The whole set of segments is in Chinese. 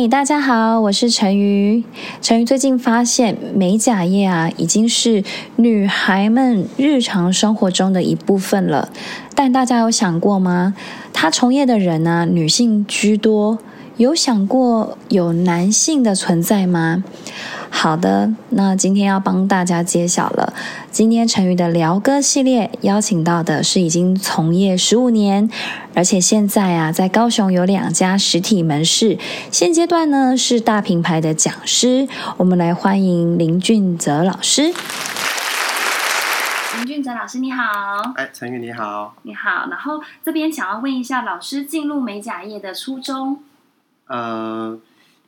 嗨，大家好，我是陈瑜。陈瑜最近发现美甲业啊，已经是女孩们日常生活中的一部分了。但大家有想过吗？她从业的人呢，女性居多，有想过有男性的存在吗？好的，那今天要帮大家揭晓了。今天成语的聊歌系列邀请到的是已经从业十五年，而且现在啊在高雄有两家实体门市，现阶段呢是大品牌的讲师。我们来欢迎林俊泽老师。林俊泽老师你好，哎，陈宇你好，你好。然后这边想要问一下老师进入美甲业的初衷。呃。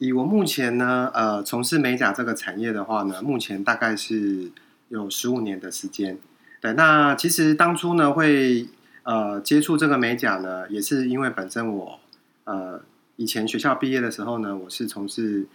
以我目前呢，呃，从事美甲这个产业的话呢，目前大概是有十五年的时间。对，那其实当初呢，会呃接触这个美甲呢，也是因为本身我呃以前学校毕业的时候呢，我是从事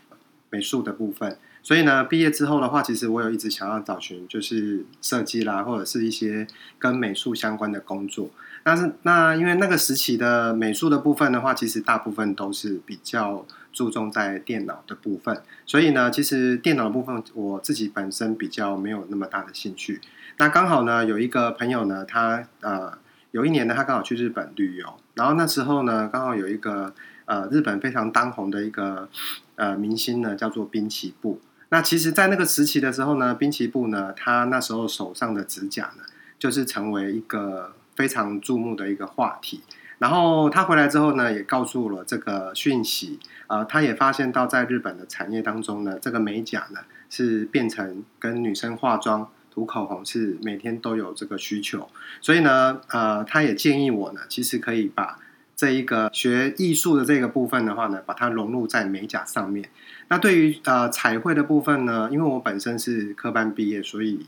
美术的部分，所以呢，毕业之后的话，其实我有一直想要找寻就是设计啦，或者是一些跟美术相关的工作。但是那因为那个时期的美术的部分的话，其实大部分都是比较。注重在电脑的部分，所以呢，其实电脑的部分我自己本身比较没有那么大的兴趣。那刚好呢，有一个朋友呢，他呃有一年呢，他刚好去日本旅游，然后那时候呢，刚好有一个呃日本非常当红的一个呃明星呢，叫做滨崎步。那其实，在那个时期的时候呢，滨崎步呢，他那时候手上的指甲呢，就是成为一个非常注目的一个话题。然后他回来之后呢，也告诉了这个讯息。呃，他也发现到在日本的产业当中呢，这个美甲呢是变成跟女生化妆、涂口红是每天都有这个需求。所以呢，呃，他也建议我呢，其实可以把这一个学艺术的这个部分的话呢，把它融入在美甲上面。那对于呃彩绘的部分呢，因为我本身是科班毕业，所以。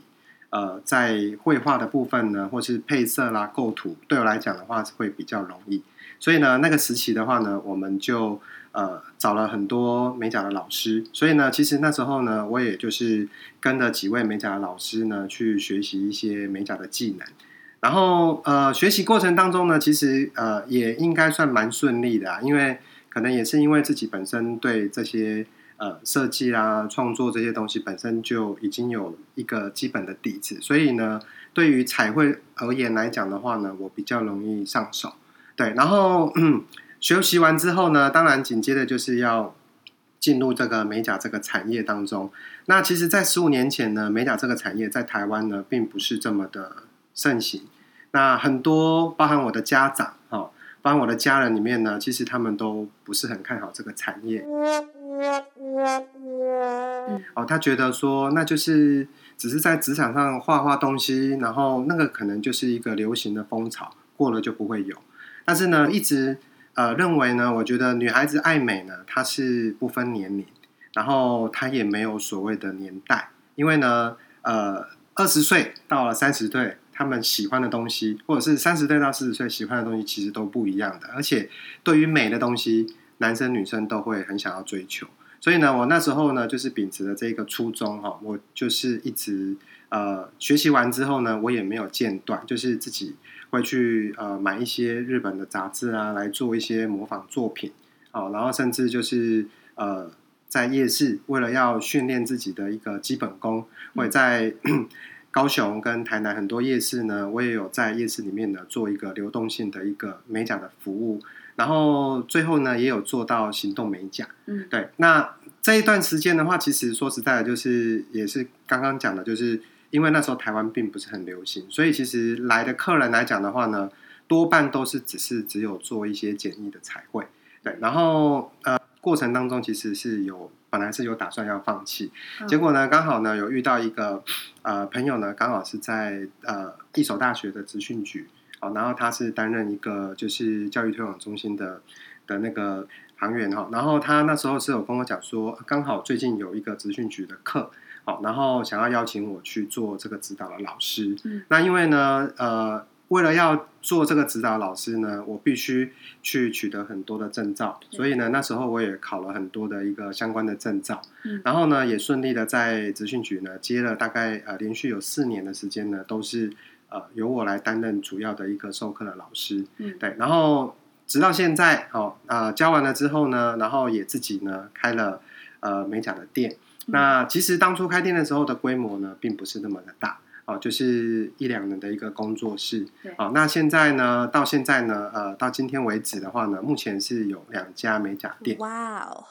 呃，在绘画的部分呢，或是配色啦、构图，对我来讲的话会比较容易。所以呢，那个时期的话呢，我们就呃找了很多美甲的老师。所以呢，其实那时候呢，我也就是跟着几位美甲的老师呢，去学习一些美甲的技能。然后呃，学习过程当中呢，其实呃也应该算蛮顺利的，因为可能也是因为自己本身对这些。呃，设计啊、创作这些东西本身就已经有一个基本的底子，所以呢，对于彩绘而言来讲的话呢，我比较容易上手。对，然后学习完之后呢，当然紧接着就是要进入这个美甲这个产业当中。那其实，在十五年前呢，美甲这个产业在台湾呢，并不是这么的盛行。那很多包含我的家长，哈，包含我的家人里面呢，其实他们都不是很看好这个产业。哦，他觉得说，那就是只是在职场上画画东西，然后那个可能就是一个流行的风潮，过了就不会有。但是呢，一直呃认为呢，我觉得女孩子爱美呢，她是不分年龄，然后她也没有所谓的年代，因为呢，呃，二十岁到了三十岁，他们喜欢的东西，或者是三十岁到四十岁喜欢的东西，其实都不一样的。而且对于美的东西。男生女生都会很想要追求，所以呢，我那时候呢，就是秉持了这个初衷哈，我就是一直呃学习完之后呢，我也没有间断，就是自己会去呃买一些日本的杂志啊，来做一些模仿作品，好，然后甚至就是呃在夜市，为了要训练自己的一个基本功，会在高雄跟台南很多夜市呢，我也有在夜市里面呢做一个流动性的一个美甲的服务。然后最后呢，也有做到行动美甲。嗯，对。那这一段时间的话，其实说实在的，就是也是刚刚讲的，就是因为那时候台湾并不是很流行，所以其实来的客人来讲的话呢，多半都是只是只有做一些简易的彩绘。对。然后呃，过程当中其实是有本来是有打算要放弃，结果呢，刚好呢有遇到一个呃朋友呢，刚好是在呃一所大学的职训局。哦，然后他是担任一个就是教育推广中心的的那个行员。哈，然后他那时候是有跟我讲说，刚好最近有一个职训局的课，好，然后想要邀请我去做这个指导的老师。嗯，那因为呢，呃，为了要做这个指导老师呢，我必须去取得很多的证照，所以呢，那时候我也考了很多的一个相关的证照。嗯，然后呢，也顺利的在职训局呢接了大概呃连续有四年的时间呢，都是。呃，由我来担任主要的一个授课的老师，嗯，对。然后直到现在，哦，呃，教完了之后呢，然后也自己呢开了呃美甲的店。那其实当初开店的时候的规模呢，并不是那么的大，哦，就是一两人的一个工作室。对哦，那现在呢，到现在呢，呃，到今天为止的话呢，目前是有两家美甲店。哇哦，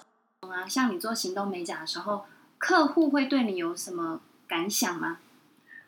啊，像你做行动美甲的时候，客户会对你有什么感想吗？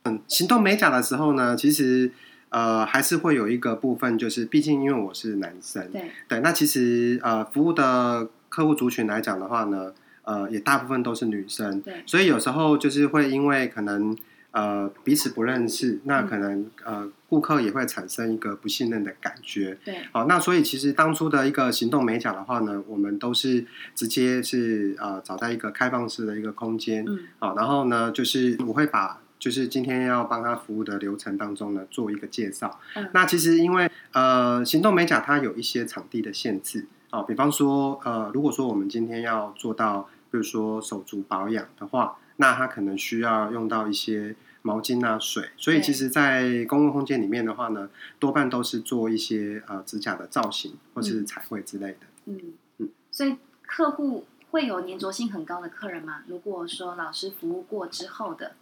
嗯，行动美甲的时候呢，其实呃还是会有一个部分，就是毕竟因为我是男生，对，对，那其实呃服务的客户族群来讲的话呢，呃也大部分都是女生，对所以有时候就是会因为可能呃彼此不认识，那嗯可能呃顾客也会产生一个不信任的感觉。对，好，那所以其实当初的一个行动美甲的话呢，我们都是直接是呃找在一个开放式的一个空间，嗯，好，然后呢，就是我会把就是今天要帮他服务的流程当中呢做一个介绍。嗯。那其实因为呃行动美甲它有一些场地的限制。哦，比方说呃如果说我们今天要做到比如说手足保养的话，那它可能需要用到一些毛巾啊水，所以其实，在公共空间里面的话呢，多半都是做一些呃指甲的造型或是嗯。彩绘之类的。嗯嗯。所以客户会有粘着性很高的客人吗？如果说老师服务过之后的，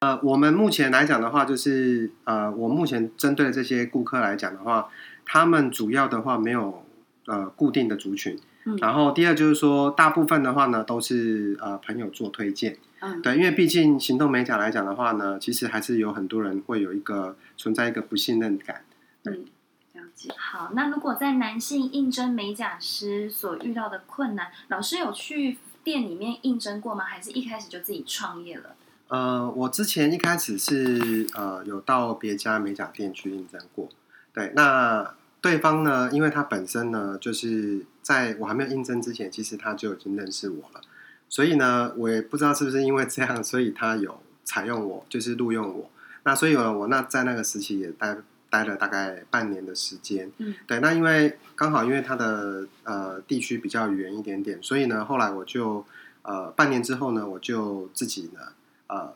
呃，我们目前来讲的话，就是呃，我目前针对这些顾客来讲的话，他们主要的话没有呃固定的族群，嗯。然后第二就是说，大部分的话呢都是呃朋友做推荐，嗯，对，因为毕竟行动美甲来讲的话呢，其实还是有很多人会有一个存在一个不信任感。嗯，了解。好，那如果在男性应征美甲师所遇到的困难，老师有去店里面应征过吗？还是一开始就自己创业了？呃，我之前一开始是呃有到别家美甲店去应征过，对，那对方呢，因为他本身呢，就是在我还没有应征之前，其实他就已经认识我了，所以呢，我也不知道是不是因为这样，所以他有采用我，就是录用我。那所以呢，我那在那个时期也待待了大概半年的时间，嗯，对，那因为刚好因为它的呃地区比较远一点点，所以呢，后来我就呃半年之后呢，我就自己呢呃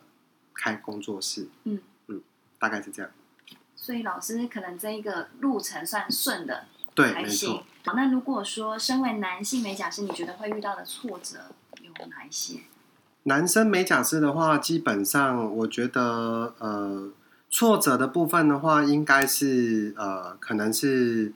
开工作室，嗯嗯，大概是这样。所以老师可能这一个路程算顺的，对，没还行错。。好，那如果说身为男性美甲师，你觉得会遇到的挫折有哪一些？男生美甲师的话，基本上我觉得呃挫折的部分的话，应该是呃可能是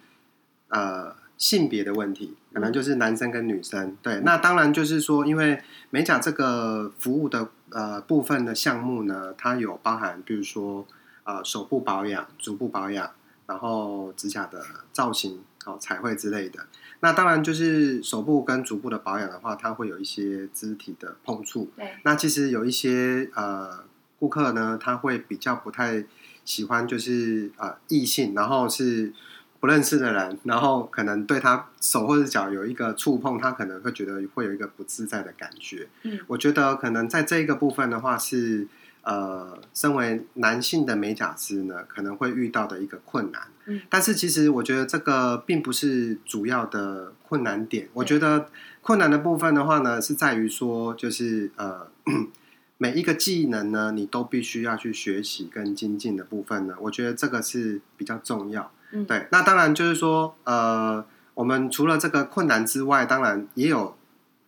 呃性别的问题，可能就是男生跟女生。对，那当然就是说，因为美甲这个服务的呃部分的项目呢，它有包含，比如说呃手部保养、足部保养，然后指甲的造型、哦彩绘之类的。那当然就是手部跟足部的保养的话，它会有一些肢体的碰触。对，那其实有一些呃顾客呢，他会比较不太喜欢，就是呃异性，然后是不认识的人，然后可能对他手或者脚有一个触碰，他可能会觉得会有一个不自在的感觉。嗯我觉得可能在这一个部分的话是。呃，身为男性的美甲师呢，可能会遇到的一个困难。嗯但是其实我觉得这个并不是主要的困难点。我觉得困难的部分的话呢，是在于说，就是呃，每一个技能呢，你都必须要去学习跟精进的部分呢，我觉得这个是比较重要。嗯，对，那当然就是说，呃，我们除了这个困难之外，当然也有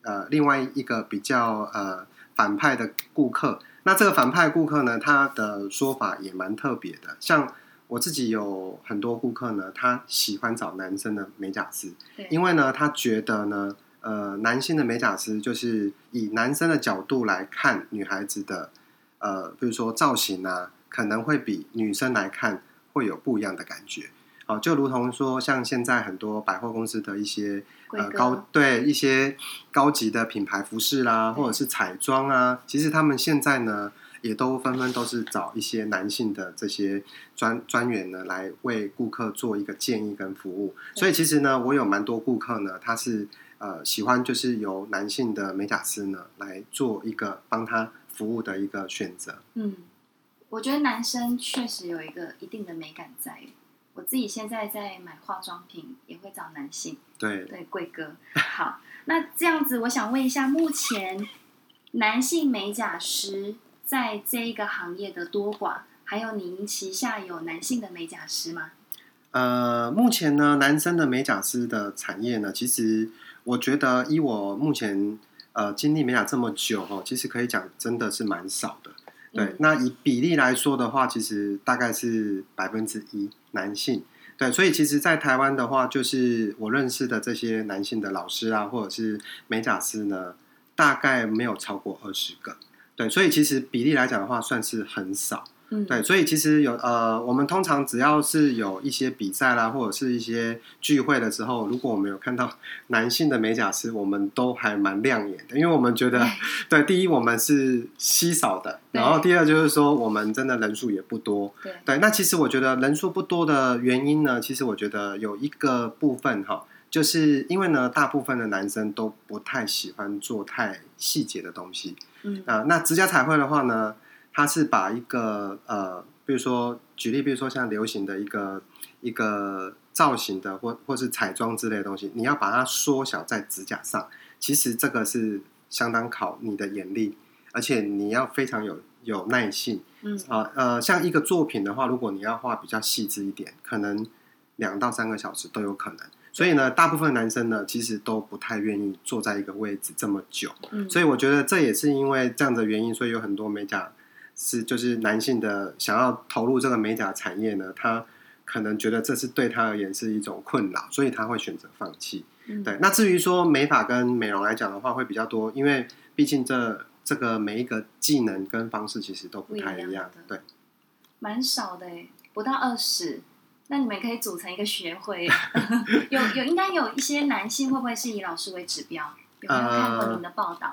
呃另外一个比较呃反派的顾客。那这个反派顾客呢，他的说法也蛮特别的。像我自己有很多顾客呢，他喜欢找男生的美甲师，因为呢，他觉得呢，呃，男性的美甲师就是以男生的角度来看女孩子的，呃，比如说造型啊，可能会比女生来看会有不一样的感觉。哦，就如同说，像现在很多百货公司的一些呃高对一些高级的品牌服饰啦，或者是彩妆啊，其实他们现在呢，也都纷纷都是找一些男性的这些专专员呢，来为顾客做一个建议跟服务。所以其实呢，我有蛮多顾客呢，他是呃喜欢就是由男性的美甲师呢来做一个帮他服务的一个选择。嗯，我觉得男生确实有一个一定的美感在。我自己现在在买化妆品，也会找男性，对，对贵哥。好，那这样子，我想问一下，目前男性美甲师在这一个行业的多寡，还有您旗下有男性的美甲师吗？呃，目前呢，男生的美甲师的产业呢，其实我觉得以我目前呃经历美甲这么久哦，其实可以讲真的是蛮少的。对，嗯那以比例来说的话，其实大概是百分之一男性。对，所以其实，在台湾的话，就是我认识的这些男性的老师啊，或者是美甲师呢，大概没有超过二十个。对，所以其实比例来讲的话，算是很少。嗯，对，所以其实有呃，我们通常只要是有一些比赛啦，或者是一些聚会的时候，如果我们有看到 男性的美甲师，我们都还蛮亮眼的，因为我们觉得，对，第一我们是稀少的，然后第二就是说我们真的人数也不多。对，对，那其实我觉得人数不多的原因呢，其实我觉得有一个部分哈，就是因为呢，大部分的男生都不太喜欢做太细节的东西。嗯。啊、那指甲彩绘的话呢，它是把一个呃，比如说举例，比如说像流行的一个一个造型的或或是彩妆之类的东西，你要把它缩小在指甲上，其实这个是相当考你的眼力，而且你要非常有有耐性嗯啊呃像一个作品的话，如果你要画比较细致一点，可能两到三个小时都有可能。所以呢，大部分男生呢，其实都不太愿意坐在一个位置这么久。嗯，所以我觉得这也是因为这样的原因，所以有很多美甲是就是男性的想要投入这个美甲产业呢，他可能觉得这是对他而言是一种困扰，所以他会选择放弃。嗯对，那至于说美发跟美容来讲的话，会比较多，因为毕竟这这个每一个技能跟方式其实都不太一样一样的。对，蛮少的诶，不到二十。那你们可以组成一个学会，有有应该有一些男性会不会是以老师为指标？有没有看过您的报道？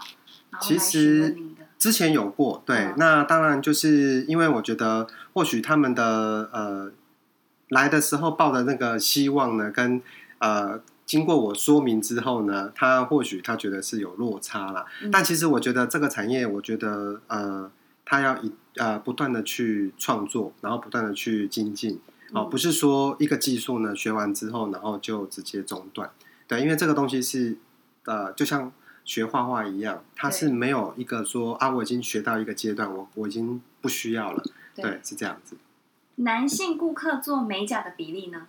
其实，之前有过，对，嗯那当然就是因为我觉得或许他们的呃来的时候抱的那个希望呢，跟呃经过我说明之后呢，他或许他觉得是有落差啦。嗯但其实我觉得这个产业，我觉得呃，他要一呃不断的去创作，然后不断的去精进。哦，嗯不是说一个技术呢学完之后，然后就直接中断。对，因为这个东西是呃，就像学画画一样，它是对没有一个说啊，我已经学到一个阶段，我我已经不需要了。对，是这样子。男性顾客做美甲的比例呢？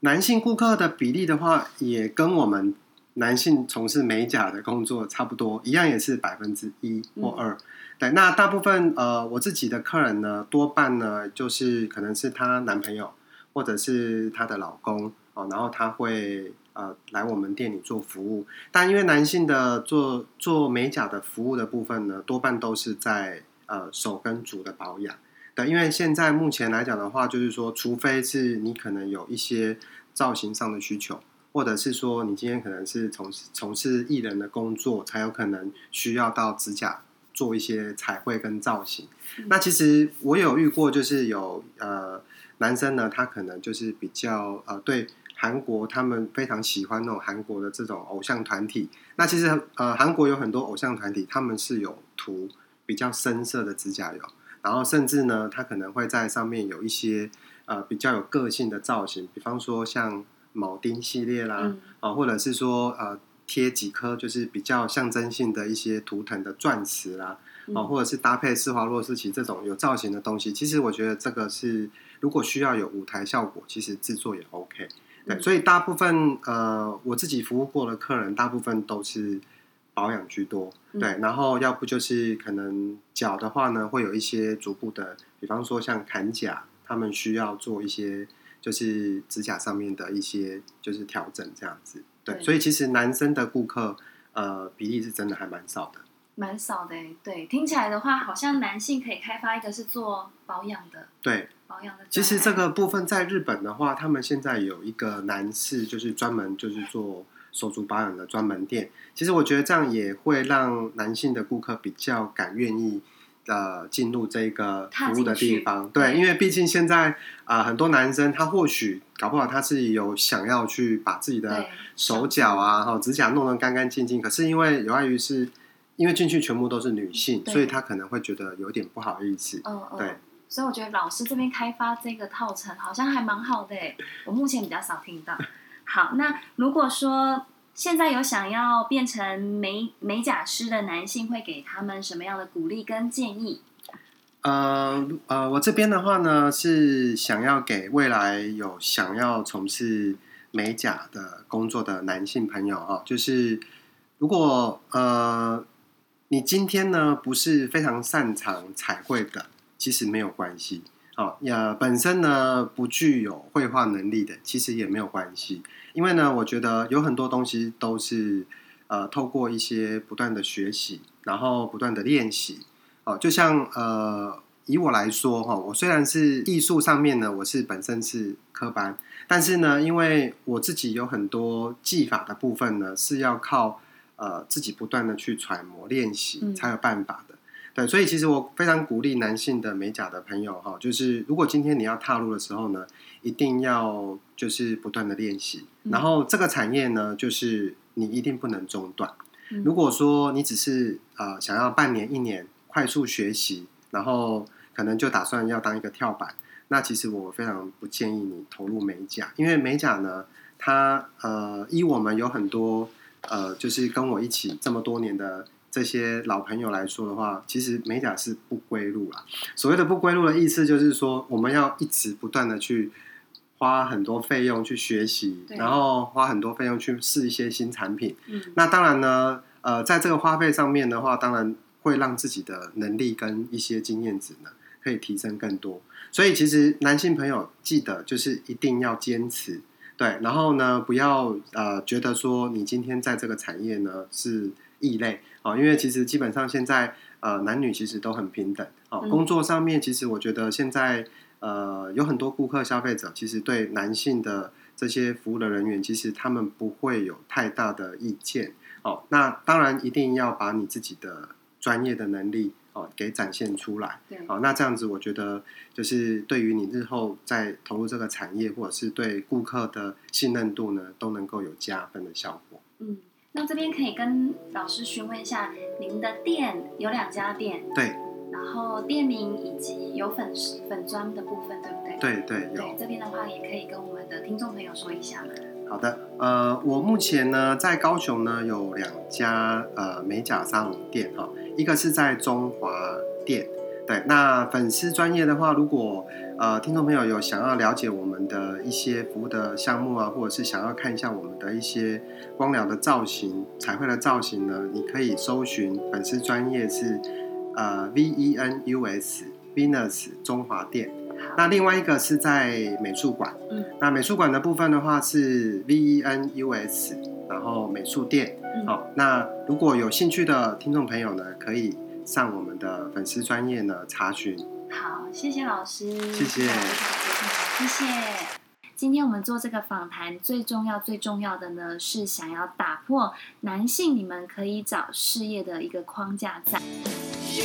男性顾客的比例的话，也跟我们男性从事美甲的工作差不多，一样也是百分之一或二。对，那大部分呃，我自己的客人呢，多半呢就是可能是她男朋友或者是她的老公哦，然后他会呃来我们店里做服务。但因为男性的做做美甲的服务的部分呢，多半都是在呃手跟足的保养。对，因为现在目前来讲的话，就是说，除非是你可能有一些造型上的需求，或者是说你今天可能是从事从事艺人的工作，才有可能需要到指甲做一些彩绘跟造型。嗯那其实我有遇过，就是有呃男生呢，他可能就是比较呃对韩国他们非常喜欢那种韩国的这种偶像团体。那其实呃韩国有很多偶像团体，他们是有涂比较深色的指甲油。然后甚至呢，它可能会在上面有一些呃比较有个性的造型，比方说像铆钉系列啦，嗯啊、或者是说呃贴几颗就是比较象征性的一些图腾的钻石啦，哦、嗯或者是搭配施华洛世奇这种有造型的东西，其实我觉得这个是如果需要有舞台效果，其实制作也 OK。对，嗯所以大部分呃我自己服务过的客人，大部分都是保养居多。嗯对，然后要不就是可能脚的话呢，会有一些逐步的，比方说像砍甲，他们需要做一些就是指甲上面的一些就是调整这样子。对，对所以其实男生的顾客呃比例是真的还蛮少的。蛮少的诶。对，听起来的话，好像男性可以开发一个是做保养的，对，保养的。其实这个部分在日本的话，他们现在有一个男士，就是专门就是做手足保养的专门店。其实我觉得这样也会让男性的顾客比较敢愿意呃进入这个踏服务的地方。对，因为毕竟现在啊、呃很多男生他或许搞不好他是有想要去把自己的手脚啊、哈指甲弄得干干净净，可是因为有碍于是。因为进去全部都是女性，所以他可能会觉得有点不好意思。嗯嗯，对。所以我觉得老师这边开发这个套程好像还蛮好的，我目前比较少听到。好，那如果说现在有想要变成美美甲师的男性，会给他们什么样的鼓励跟建议？呃呃，我这边的话呢，是想要给未来有想要从事美甲的工作的男性朋友哈，就是如果呃你今天呢不是非常擅长彩绘的，其实没有关系。哦，呀，本身呢不具有绘画能力的，其实也没有关系，因为呢，我觉得有很多东西都是呃透过一些不断的学习，然后不断的练习。哦，就像呃以我来说哈，我虽然是艺术上面呢，我是本身是科班，但是呢，因为我自己有很多技法的部分呢，是要靠呃自己不断的去揣摩练习才有办法的。对，所以其实我非常鼓励男性的美甲的朋友哈，就是如果今天你要踏入的时候呢，一定要就是不断的练习，然后这个产业呢，就是你一定不能中断。如果说你只是呃想要半年一年快速学习，然后可能就打算要当一个跳板，那其实我非常不建议你投入美甲，因为美甲呢，它呃依我们有很多呃就是跟我一起这么多年的。这些老朋友来说的话，其实美甲是不归路啦。所谓的不归路的意思，就是说我们要一直不断的去花很多费用去学习，然后花很多费用去试一些新产品。嗯，那当然呢，呃，在这个花费上面的话，当然会让自己的能力跟一些经验值呢可以提升更多。所以，其实男性朋友记得就是一定要坚持，对，然后呢，不要呃觉得说你今天在这个产业呢是。异类啊，因为其实基本上现在呃男女其实都很平等哦。工作上面其实我觉得现在呃有很多顾客消费者其实对男性的这些服务的人员，其实他们不会有太大的意见哦。那当然一定要把你自己的专业的能力哦给展现出来。对，好，那这样子我觉得就是对于你日后在投入这个产业，或者是对顾客的信任度呢，都能够有加分的效果。嗯。那这边可以跟老师询问一下，您的店有两家店，对，然后店名以及有粉粉砖的部分，对不对？对对有。对这边的话，也可以跟我们的听众朋友说一下嘛。好的，呃，我目前呢在高雄呢有两家呃美甲沙龙店哈，一个是在中华店。对，那粉丝专业的话，如果呃听众朋友有想要了解我们的一些服务的项目啊，或者是想要看一下我们的一些光疗的造型、彩绘的造型呢，你可以搜寻粉丝专业是呃 V E N U S Venus 中华店。那另外一个是在美术馆，嗯，那美术馆的部分的话是 V E N U S，然后美术店。好，那如果有兴趣的听众朋友呢，可以。上我们的粉丝专业呢查询。好，谢谢老师。谢谢。谢谢。今天我们做这个访谈，最重要、最重要的呢，是想要打破男性你们可以找事业的一个框架在。you